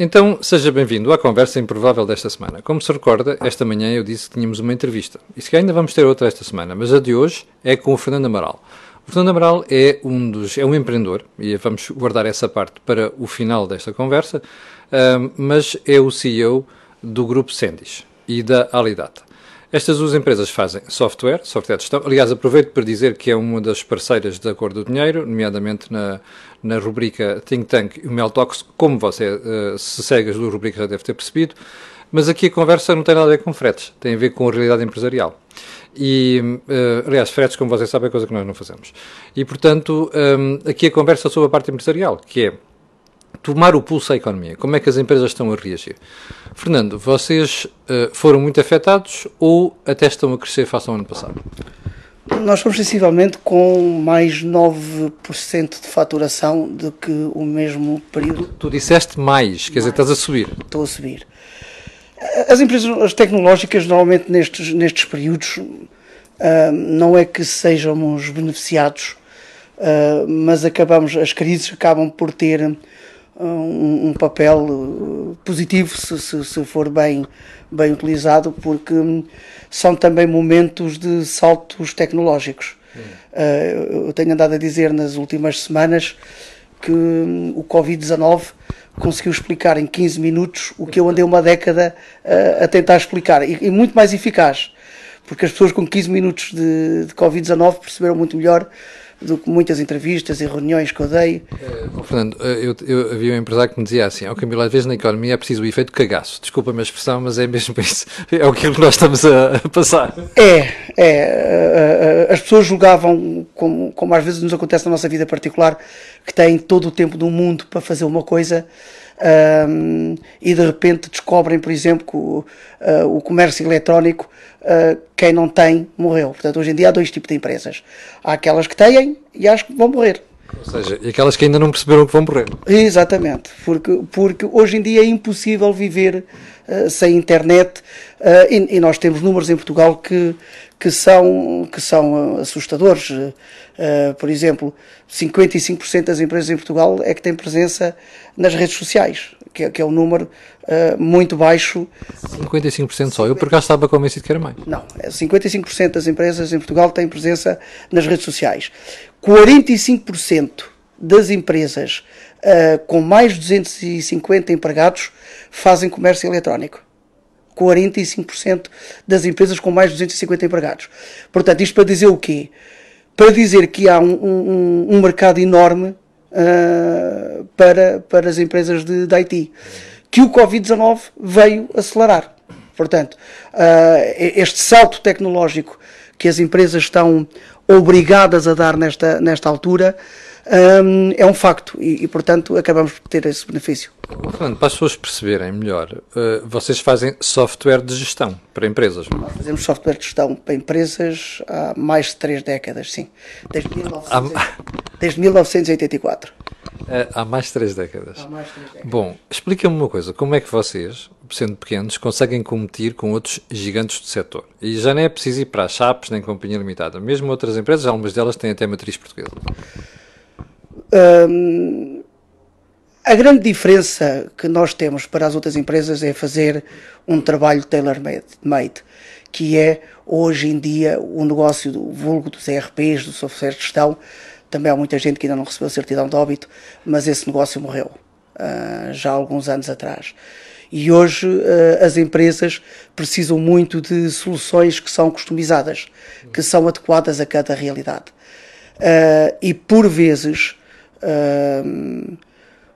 Então, seja bem-vindo à conversa improvável desta semana. Como se recorda, esta manhã eu disse que tínhamos uma entrevista. E se ainda vamos ter outra esta semana, mas a de hoje é com o Fernando Amaral. O Fernando Amaral é um, dos, é um empreendedor, e vamos guardar essa parte para o final desta conversa, uh, mas é o CEO do grupo Sendis e da Alidata. Estas duas empresas fazem software, software de gestão. Aliás, aproveito para dizer que é uma das parceiras da Cor do Dinheiro, nomeadamente na, na rubrica Think Tank e o Mel Talks, como você, uh, se segue as duas rubricas, já deve ter percebido. Mas aqui a conversa não tem nada a ver com fretes, tem a ver com a realidade empresarial. E, uh, aliás, fretes, como vocês sabem, é coisa que nós não fazemos. E, portanto, um, aqui a conversa sobre a parte empresarial, que é tomar o pulso à economia. Como é que as empresas estão a reagir? Fernando, vocês uh, foram muito afetados ou até estão a crescer face ao ano passado? Nós fomos sensivelmente com mais 9% de faturação do que o mesmo período. Tu, tu disseste mais, quer mais. dizer, estás a subir. Estou a subir. As empresas as tecnológicas, normalmente nestes, nestes períodos, uh, não é que sejamos beneficiados, uh, mas acabamos, as crises acabam por ter um, um papel uh, positivo se, se, se, for bem, bem utilizado, porque hum, são também momentos de saltos tecnológicos. Uh, eu tenho andado a dizer nas últimas semanas que hum, o Covid-19 conseguiu explicar em 15 minutos o que eu andei uma década uh, a tentar explicar, e, e, muito mais eficaz, porque as pessoas com 15 minutos de, de Covid-19 perceberam muito melhor do que muitas entrevistas e reuniões que eu dei. Uh, Fernando, eh, eu, eu, havia um empresário que me dizia assim: ao Camilo, às vezes na economia é preciso o efeito cagaço. Desculpa a expressão, mas é mesmo isso. É o que nós estamos a, a passar. É, é. Uh, uh, as pessoas julgavam, como, como às vezes nos acontece na nossa vida particular, que têm todo o tempo do mundo para fazer uma coisa um, e de repente descobrem, por exemplo, que o, uh, o comércio eletrónico, uh, quem não tem, morreu. Portanto, hoje em dia há dois tipos de empresas. Há aquelas que têm e as que vão morrer. Ou seja, e aquelas que ainda não perceberam que vão morrer. Exatamente, porque, porque hoje em dia é impossível viver uh, sem internet e, e, nós temos números em Portugal que, que, são, que são assustadores. Uh, por exemplo, 55% das empresas em Portugal é que têm presença nas redes sociais, que é, que é um número uh, muito baixo. 55% só? Eu por acaso estava convencido que era mais. Não, 55% é das empresas em Portugal têm presença nas redes sociais. 45% das empresas uh, com mais de 250 empregados fazem comércio eletrónico. 45% das empresas com mais de 250 empregados. Portanto, isto para dizer o quê? para dizer que há um, um, um mercado enorme uh, para, para as empresas de, de IT, que o Covid-19 veio acelerar. Portanto, uh, este salto tecnológico que as empresas estão obrigadas a dar nesta, nesta altura um, é um facto e, e, portanto, acabamos por ter esse benefício. Fernando, para as pessoas perceberem melhor, uh, vocês fazem software de gestão para empresas? Nós fazemos software de gestão para empresas há mais de três décadas, sim. Desde, 1900, há... desde 1984. Uh, há mais de três décadas. Há mais de três décadas. Bom, explica-me uma coisa, como é que vocês, sendo pequenos, conseguem competir com outros gigantes do setor? E já nem é preciso ir para a Chaps nem Companhia Limitada. Mesmo outras empresas, algumas delas têm até matriz portuguesa a grande diferença que nós temos para as outras empresas é fazer um trabalho tailor-made, que é hoje em dia o negócio do vulgo dos ERPs, do software de gestão. Também há muita gente que ainda não recebeu certidão de óbito, mas esse negócio morreu uh, já há alguns anos atrás. E hoje uh, as empresas precisam muito de soluções que são customizadas, que são adequadas a cada realidade. Uh, e por vezes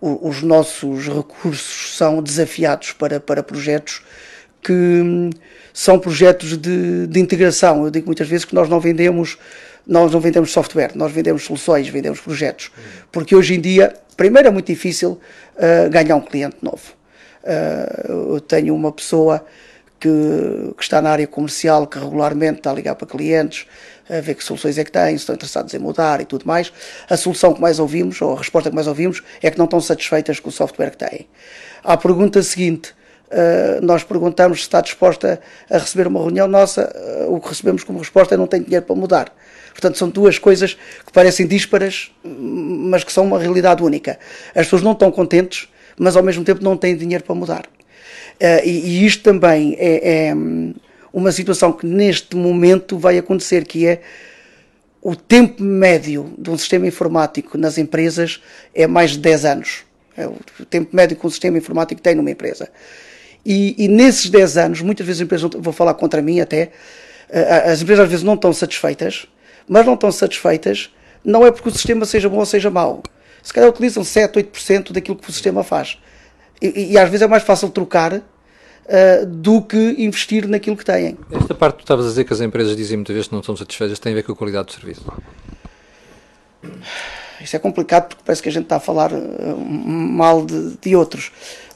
Os nossos recursos são desafiados para, para projetos que hum, são projetos de, de, integração. Eu digo muitas vezes que nós não vendemos nós não vendemos software, nós vendemos soluções, vendemos projetos. Porque hoje em dia, primeiro é muito difícil uh, ganhar um cliente novo. Uh, eu tenho uma pessoa que, que, está na área comercial, que regularmente está a ligar para clientes, a ver que soluções é que têm, se estão interessados em mudar e tudo mais. A solução que mais ouvimos, ou a resposta que mais ouvimos, é que não estão satisfeitas com o software que têm. À pergunta seguinte, uh, nós perguntamos se está disposta a receber uma reunião nossa, uh, o que recebemos como resposta é não tem dinheiro para mudar. Portanto, são duas coisas que parecem dísparas, mas que são uma realidade única. As pessoas não estão contentes mas ao mesmo tempo não têm dinheiro para mudar. Uh, e, e, isto também é, é, uma situação que neste momento vai acontecer, que é o tempo médio de um sistema informático nas empresas é mais de 10 anos. É o tempo médio que um sistema informático tem numa empresa. E, e nesses 10 anos, muitas vezes as empresas, vou falar contra mim até, as empresas às vezes não estão satisfeitas, mas não estão satisfeitas não é porque o sistema seja bom ou seja mau. Se calhar utilizam 7, 8% daquilo que o sistema faz. E, e, às vezes é mais fácil trocar uh, do que investir naquilo que têm. Esta parte que tu estavas a dizer que as empresas dizem muitas vezes que não estão satisfeitas tem a ver com a qualidade do serviço. Isso é complicado porque parece que a gente está a falar uh, mal de, de, outros,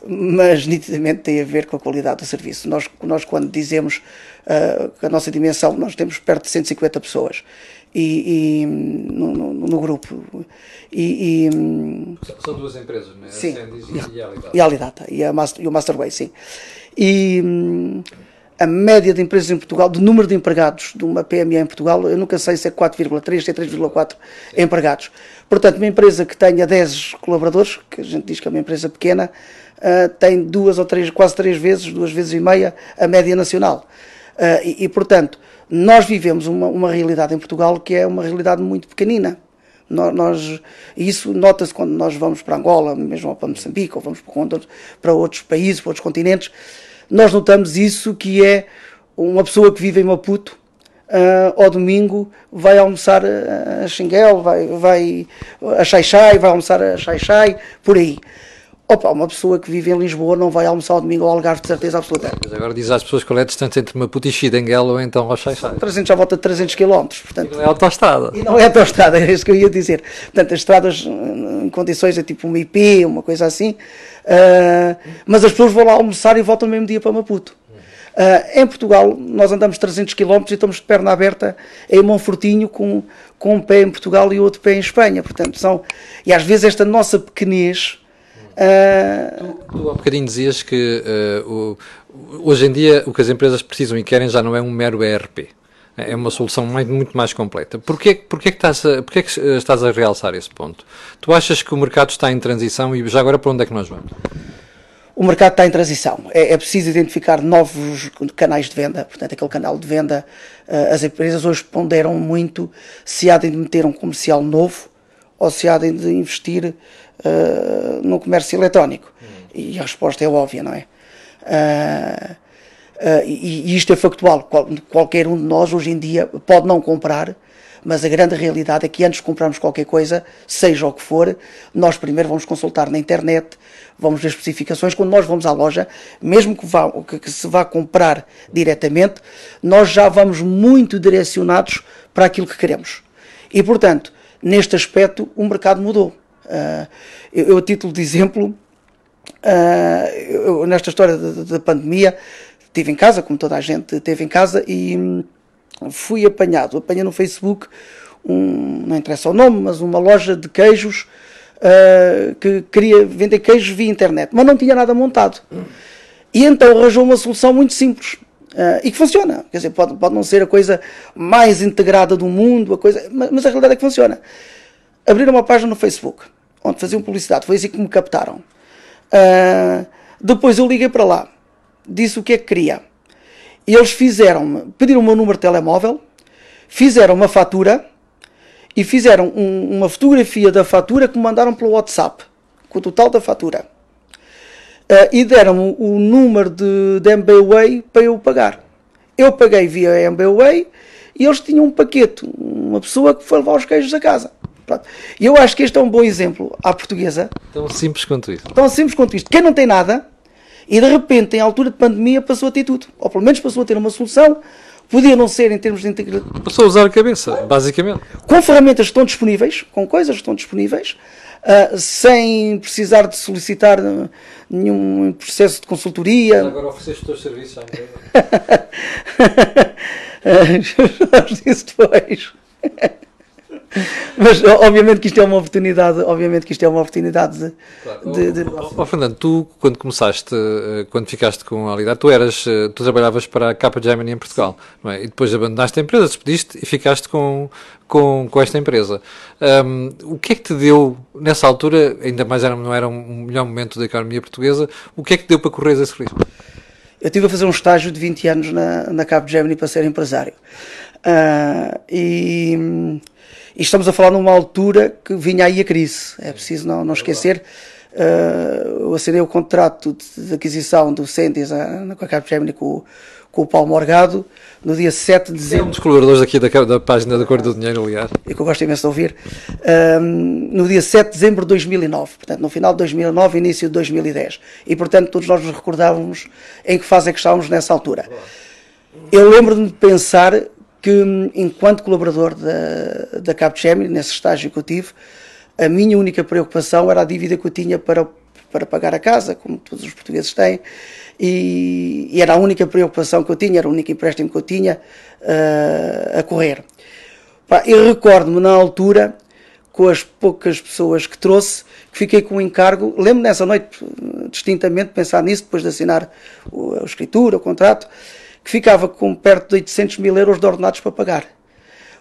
mas nitidamente tem a ver com a qualidade do serviço. Nós, nós quando dizemos uh, que a nossa dimensão, nós temos perto de 150 pessoas e, e no, no, no, grupo. E, e, São duas empresas, não é? Sim. A e a Alidata. E, a Master, e o Masterway, sim. E a média de empresas em Portugal, do número de empregados de uma PME em Portugal, eu nunca sei se é 4,3, se é 3,4 empregados. Portanto, uma empresa que tenha 10 colaboradores, que a gente diz que é uma empresa pequena, uh, tem duas ou três, quase três vezes, duas vezes e meia a média nacional. Uh, e, e, portanto, nós vivemos uma, uma realidade em Portugal que é uma realidade muito pequenina. Nós, nós isso nota-se quando nós vamos para Angola, mesmo para Moçambique, ou vamos para, outros países, para outros continentes. Nós notamos isso que é uma pessoa que vive em Maputo, uh, ao domingo vai almoçar a Xinguel, vai, vai a Xaixai, vai almoçar a Xaixai, por aí. Opa, uma pessoa que vive em Lisboa não vai almoçar ao domingo ao Algarve de certeza absoluta. Mas agora diz às pessoas qual é a distância entre Maputo e Xidenguela ou então ao Xaixai. 300 à volta de 300 km. Portanto, e não é autostrada. E não é autostrada, é isso que eu ia dizer. Portanto, as estradas em condições é tipo uma IP, uma coisa assim, uh, mas as pessoas vão lá almoçar e voltam no mesmo dia para Maputo. Uh, em Portugal, nós andamos 300 km e estamos de perna aberta em Monfortinho com, com um pé em Portugal e outro pé em Espanha. Portanto, são, e às vezes esta nossa pequenez Uh... Tu, tu há bocadinho dizias que uh, o, hoje em dia o que as empresas precisam e querem já não é um mero ERP. É uma solução muito, muito mais completa. Porquê, porquê, que estás a, porquê que estás a realçar esse ponto? Tu achas que o mercado está em transição e já agora para onde é que nós vamos? O mercado está em transição. É, é preciso identificar novos canais de venda. Portanto, aquele canal de venda, uh, as empresas hoje ponderam muito se há de meter um comercial novo ou se há de investir uh, no comércio eletrónico? E a resposta é óbvia, não é? Uh, uh, e, e, isto é factual. Qual, qualquer um de nós hoje em dia pode não comprar, mas a grande realidade é que antes de comprarmos qualquer coisa, seja o que for, nós primeiro vamos consultar na internet, vamos ver especificações. Quando nós vamos à loja, mesmo que, vá, que, que se vá comprar diretamente, nós já vamos muito direcionados para aquilo que queremos. E, portanto, neste aspecto, o mercado mudou. Uh, eu, a título de exemplo, uh, eu, nesta história da pandemia, estive em casa, como toda a gente esteve em casa, e hum, fui apanhado. Apanhei no Facebook, um, não interessa o nome, mas uma loja de queijos uh, que queria vender queijos via internet, mas não tinha nada montado. E então arranjou uma solução muito simples. Uh, e que funciona. Quer dizer, pode, pode não ser a coisa mais integrada do mundo, a coisa, mas, mas a realidade é que funciona. Abriram uma página no Facebook onde faziam publicidade. Foi assim que me captaram. Uh, depois eu liguei para lá, disse o que é que queria. E eles fizeram-me, pediram o meu número de telemóvel, fizeram uma fatura e fizeram um, uma fotografia da fatura que me mandaram pelo WhatsApp, com o total da fatura. Uh, e deram-me o número de, de MBWay para eu pagar. Eu paguei via MBWay e eles tinham um paquete, uma pessoa que foi levar os queijos a casa. E eu acho que este é um bom exemplo à portuguesa. Tão simples quanto isto. Tão simples quanto isto. Quem não tem nada e de repente, em altura de pandemia, passou a ter tudo. Ou pelo menos passou a ter uma solução. Podia não ser em termos de integração. Passou a usar a cabeça, basicamente. Com ferramentas que estão disponíveis, com coisas que estão disponíveis, uh, sem precisar de solicitar nenhum processo de consultoria. Mas agora ofereceste os teus serviços à empresa. uh, depois. mas obviamente que isto é uma oportunidade, obviamente que isto é uma oportunidade de, claro. de, de... Oh, oh, Fernando, tu quando começaste, eh, quando ficaste com a Alidade, tu eras, eh, tu trabalhavas para a Capa Gemini em Portugal, não é? E depois abandonaste a empresa, despediste e ficaste com, com, com esta empresa. Um, o que é que te deu, nessa altura, ainda mais era, não era um melhor momento da economia portuguesa, o que é que te deu para correr esse risco? Eu estive a fazer um estágio de 20 anos na, na Cabo Gemini para ser empresário. Uh, e, e, estamos a falar numa altura que vinha aí a crise. É preciso não, não esquecer. Uh, eu assinei o contrato de, de aquisição do Sentis na Cabo Gemini com, com o Paulo Morgado no dia 7 de dezembro. É um dos colaboradores aqui da, da página da Cor do Dinheiro, aliás. E que eu gosto imenso de ouvir. Um, no dia 7 de dezembro de 2009, portanto, no final de 2009, início de 2010. E, portanto, todos nós nos recordávamos em que fase é que estávamos nessa altura. Eu lembro-me de pensar que, enquanto colaborador da, da Capgemini, nesse estágio que eu tive, a minha única preocupação era a dívida que eu tinha para, para pagar a casa, como todos os portugueses têm, e, e era a única preocupação que eu tinha, era o único empréstimo que eu tinha uh, a correr. Eu recordo-me na altura, com as poucas pessoas que trouxe, que fiquei com o um encargo, lembro nessa noite distintamente pensar nisso, depois de assinar a escritura, o contrato, que ficava com perto de 800 mil euros de ordenados para pagar.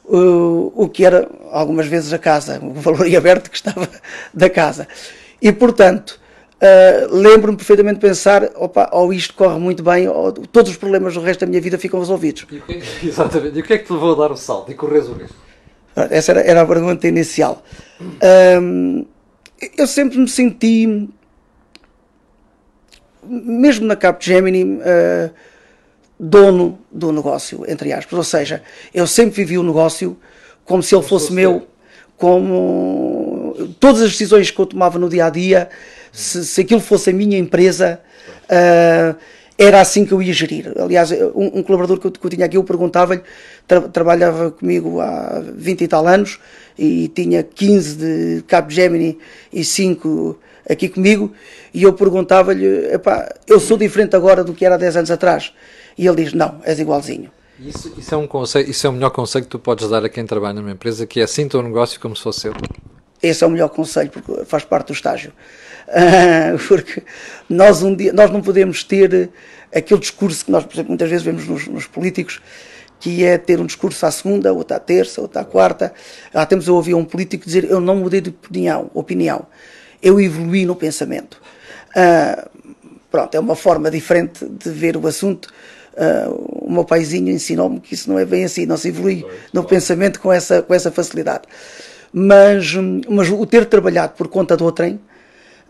O, o que era algumas vezes a casa, o valor aberto que estava da casa. E portanto, uh, lembro-me perfeitamente de pensar: opa, ou isto corre muito bem, ou todos os problemas do resto da minha vida ficam resolvidos. E que, exatamente. E o que é que te levou a dar o salto e correr o risco? Essa era, era, a pergunta inicial. Um, eu sempre me senti, mesmo na Capgemini, uh, dono do negócio, entre aspas. Ou seja, eu sempre vivi o negócio como se ele como fosse, fosse meu, como todas as decisões que eu tomava no dia a dia, se, se aquilo fosse a minha empresa, uh, era assim que eu ia gerir. Aliás, um, um colaborador que eu, que eu, tinha aqui, eu perguntava-lhe, tra trabalhava comigo há 20 e tal anos e tinha 15 de Capgemini e 5 aqui comigo, e eu perguntava-lhe, eu sou diferente agora do que era há 10 anos atrás. E ele diz: Não, és igualzinho. Isso, isso, é um conceito, isso é o melhor conselho que tu podes dar a quem trabalha numa empresa, que é assim o negócio como se fosse seu. Esse é o melhor conselho, porque faz parte do estágio. Uh, porque nós, um dia, nós não podemos ter aquele discurso que nós, por exemplo, muitas vezes vemos nos, nos políticos, que é ter um discurso à segunda, outra à terça, outra à quarta. Há tempos eu ouvi um político dizer: Eu não mudei de opinião, opinião. eu evolui no pensamento. Uh, pronto, é uma forma diferente de ver o assunto Uh, o meu paizinho ensinou-me que isso não é bem assim, não se evolui no pensamento com essa, com essa facilidade. Mas, mas o ter trabalhado por conta do trem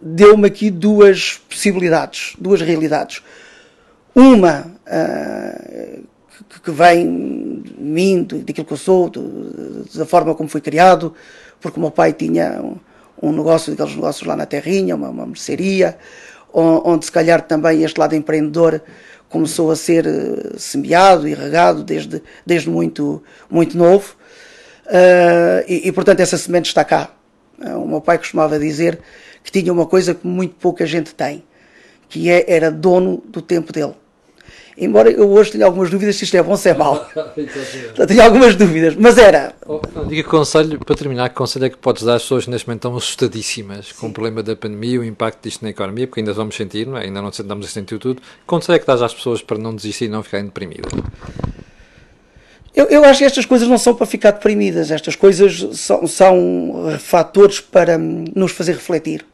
deu-me aqui duas possibilidades, duas realidades. Uma uh, que, que, vem de mim, daquilo que eu sou, do, da forma como fui criado, porque o meu pai tinha um, um negócio, daqueles negócios lá na Terrinha, uma, uma mercearia, onde se calhar também este lado empreendedor começou a ser uh, semeado e regado desde, desde muito, muito novo. Uh, e, e, portanto, essa semente está cá. Uh, o meu pai costumava dizer que tinha uma coisa que muito pouca gente tem, que é, era dono do tempo dele. Embora eu hoje tenha algumas dúvidas se isto é bom ou se é mau. tenho algumas dúvidas, mas era. Oh, diga que conselho, para terminar, que conselho é que podes dar às pessoas que neste momento estão assustadíssimas Sim. com o problema da pandemia, o impacto disto na economia, porque ainda vamos sentir, não é? ainda não estamos a sentir tudo. Que conselho é que dás às pessoas para não desistir e não ficarem deprimidas? Eu, eu, acho que estas coisas não são para ficar deprimidas, estas coisas são, são fatores para nos fazer refletir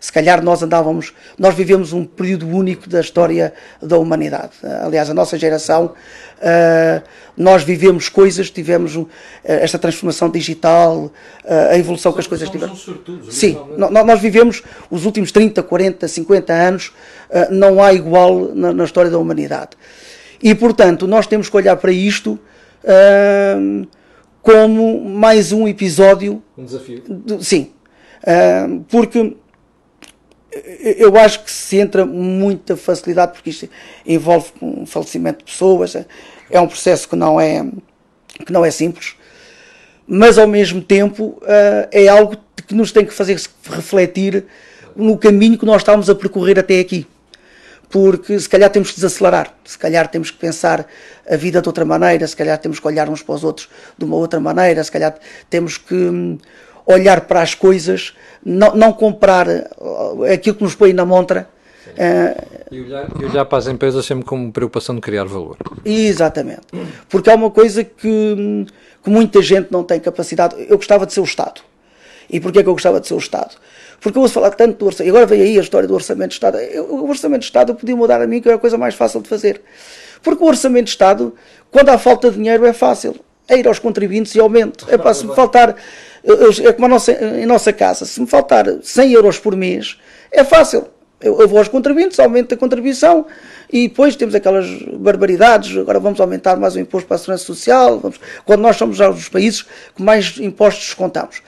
se calhar nós andávamos, nós vivemos um período único da história da humanidade. Aliás, a nossa geração, uh, nós vivemos coisas, tivemos uh, esta transformação digital, uh, a evolução que as coisas tiveram. Sim, nós vivemos os últimos 30, 40, 50 anos, não há igual na, na, história da humanidade. E, portanto, nós temos que olhar para isto como mais um episódio. Um desafio. sim. porque eu acho que se entra muita facilidade, porque isto envolve um falecimento de pessoas, é um processo que não é, que não é simples, mas ao mesmo tempo eh, é algo que nos tem que fazer refletir no caminho que nós estamos a percorrer até aqui. porque se calhar temos que desacelerar, se calhar temos que pensar a vida de outra maneira, se calhar temos que olhar uns para os outros de uma outra maneira, se calhar temos que hum, olhar para as coisas, não, não comprar uh, aquilo que nos põe na montra. Uh, e, olhar, e olhar para as empresas sempre como preocupação de criar valor. Exatamente. Porque é uma coisa que, que muita gente não tem capacidade. Eu gostava de ser o Estado. E porquê que eu gostava de ser o Estado? Porque eu ouço falar tanto do orçamento. E agora vem aí a história do orçamento de Estado. Eu, o orçamento de Estado eu podia mudar a mim, que era a coisa mais fácil de fazer. Porque o orçamento de Estado, quando há falta de dinheiro, é fácil. É ir aos contribuintes e aumento. É para se me faltar. É como nossa, em nossa casa. Se me faltar 100 euros por mês, é fácil. Eu, eu vou aos contribuintes, aumento a contribuição e depois temos aquelas barbaridades. Agora vamos aumentar mais o imposto para a segurança social. Vamos, quando nós somos já os países que mais impostos descontamos.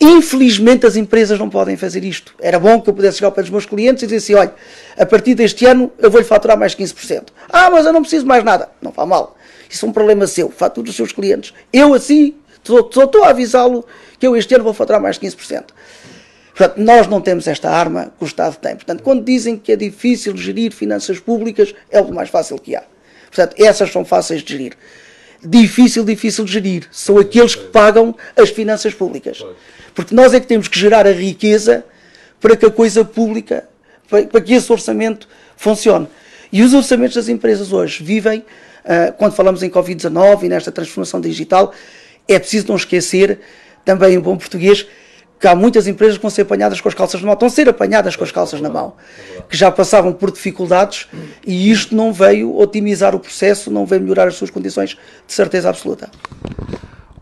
Infelizmente as empresas não podem fazer isto. Era bom que eu pudesse chegar para os meus clientes e dizer assim: olha, a partir deste ano eu vou-lhe faturar mais 15%. Ah, mas eu não preciso mais nada. Não faz mal. Isso é um problema seu. Fatura os seus clientes. Eu assim, só estou a avisá-lo que eu este ano vou faturar mais 15%. Portanto, nós não temos esta arma que o Estado tem. Portanto, quando dizem que é difícil gerir finanças públicas, é o mais fácil que há. Portanto, essas são fáceis de gerir. Difícil, difícil de gerir. São aqueles que pagam as finanças públicas. Porque nós é que temos que gerar a riqueza para que a coisa pública, para que esse orçamento funcione. E os orçamentos das empresas hoje vivem, uh, quando falamos em Covid-19 e nesta transformação digital, é preciso não esquecer, também em bom português, que há muitas empresas que vão ser apanhadas com as calças na mão, estão a ser apanhadas com as calças na mão, que já passavam por dificuldades e isto não veio otimizar o processo, não veio melhorar as suas condições de certeza absoluta.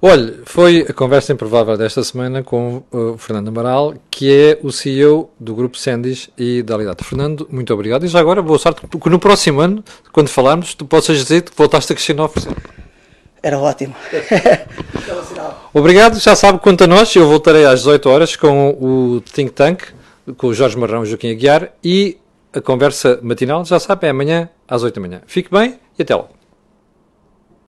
Olha, foi a conversa improvável desta semana com o Fernando Amaral, que é o CEO do Grupo Sendis e da Alidade. Fernando, muito obrigado. E já agora, boa sorte, porque no próximo ano, quando falarmos, tu possas dizer que voltaste a crescer 9%. Era ótimo. Obrigado, já sabe quanto a nós, eu voltarei às 18 horas com o Think Tank, com o Jorge Marrão e Joaquim Aguiar e a conversa matinal, já sabe, é amanhã às 8 da manhã. Fique bem e até logo.